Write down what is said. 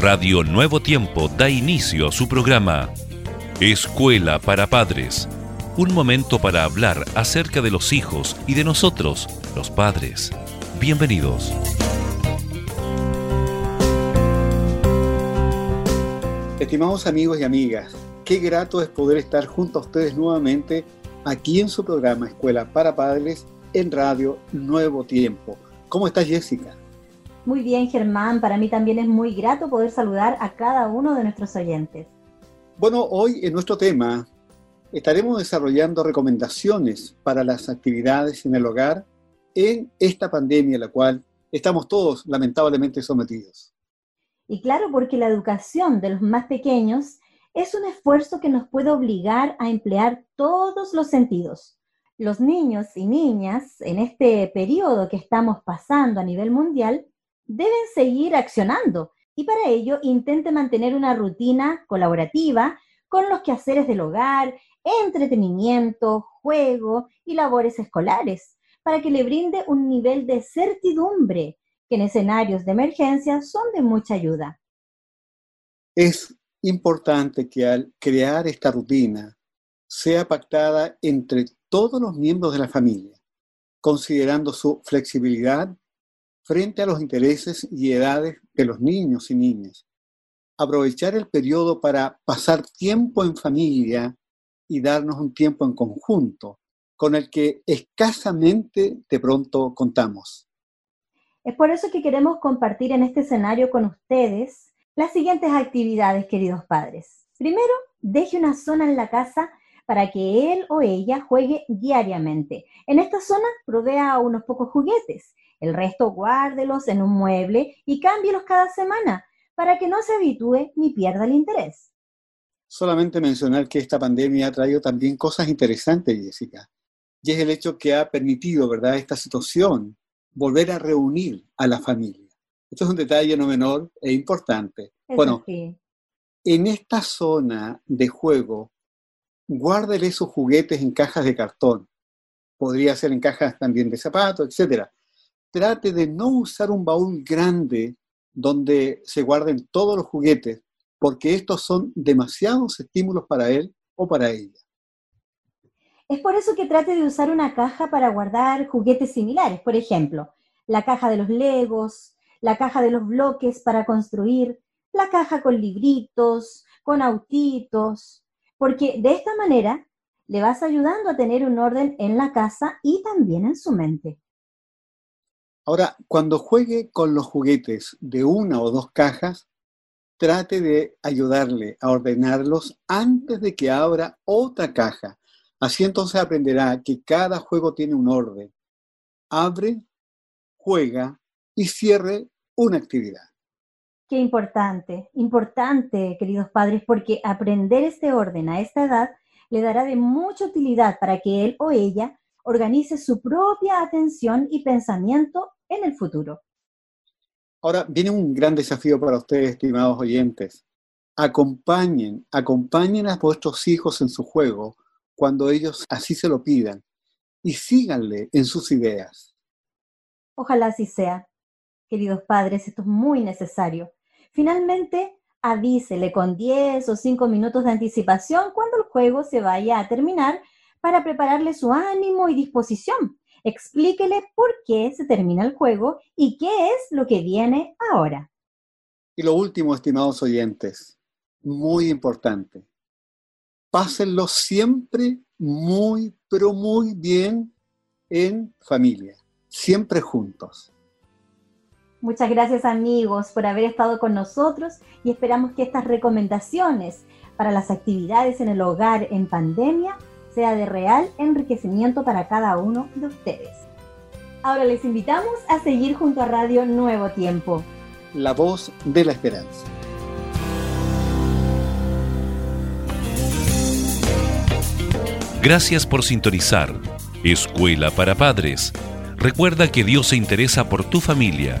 Radio Nuevo Tiempo da inicio a su programa Escuela para Padres. Un momento para hablar acerca de los hijos y de nosotros, los padres. Bienvenidos. Estimados amigos y amigas, qué grato es poder estar junto a ustedes nuevamente aquí en su programa Escuela para Padres en Radio Nuevo Tiempo. ¿Cómo estás Jessica? Muy bien Germán, para mí también es muy grato poder saludar a cada uno de nuestros oyentes. Bueno, hoy en nuestro tema estaremos desarrollando recomendaciones para las actividades en el hogar en esta pandemia a la cual estamos todos lamentablemente sometidos. Y claro, porque la educación de los más pequeños es un esfuerzo que nos puede obligar a emplear todos los sentidos. Los niños y niñas en este periodo que estamos pasando a nivel mundial deben seguir accionando y para ello intente mantener una rutina colaborativa con los quehaceres del hogar, entretenimiento, juego y labores escolares, para que le brinde un nivel de certidumbre que en escenarios de emergencia son de mucha ayuda. Es importante que al crear esta rutina sea pactada entre todos los miembros de la familia, considerando su flexibilidad frente a los intereses y edades de los niños y niñas. Aprovechar el periodo para pasar tiempo en familia y darnos un tiempo en conjunto, con el que escasamente de pronto contamos. Es por eso que queremos compartir en este escenario con ustedes las siguientes actividades, queridos padres. Primero, deje una zona en la casa para que él o ella juegue diariamente. En esta zona provea unos pocos juguetes. El resto guárdelos en un mueble y cámbielos cada semana para que no se habitúe ni pierda el interés. Solamente mencionar que esta pandemia ha traído también cosas interesantes, Jessica. Y es el hecho que ha permitido, ¿verdad?, esta situación volver a reunir a la familia. Esto es un detalle no menor e importante. bueno, en esta zona de juego, guárdele sus juguetes en cajas de cartón. Podría ser en cajas también de zapatos, etc. Trate de no usar un baúl grande donde se guarden todos los juguetes, porque estos son demasiados estímulos para él o para ella. Es por eso que trate de usar una caja para guardar juguetes similares, por ejemplo, la caja de los legos, la caja de los bloques para construir, la caja con libritos, con autitos, porque de esta manera le vas ayudando a tener un orden en la casa y también en su mente. Ahora, cuando juegue con los juguetes de una o dos cajas, trate de ayudarle a ordenarlos antes de que abra otra caja Así entonces aprenderá que cada juego tiene un orden. Abre, juega y cierre una actividad. Qué importante, importante, queridos padres, porque aprender este orden a esta edad le dará de mucha utilidad para que él o ella organice su propia atención y pensamiento en el futuro. Ahora viene un gran desafío para ustedes, estimados oyentes. Acompañen, acompañen a vuestros hijos en su juego cuando ellos así se lo pidan y síganle en sus ideas. Ojalá así sea. Queridos padres, esto es muy necesario. Finalmente, avísele con 10 o 5 minutos de anticipación cuando el juego se vaya a terminar para prepararle su ánimo y disposición. Explíquele por qué se termina el juego y qué es lo que viene ahora. Y lo último, estimados oyentes, muy importante, pásenlo siempre muy, pero muy bien en familia, siempre juntos. Muchas gracias amigos por haber estado con nosotros y esperamos que estas recomendaciones para las actividades en el hogar en pandemia sea de real enriquecimiento para cada uno de ustedes. Ahora les invitamos a seguir junto a Radio Nuevo Tiempo. La voz de la esperanza. Gracias por sintonizar Escuela para Padres. Recuerda que Dios se interesa por tu familia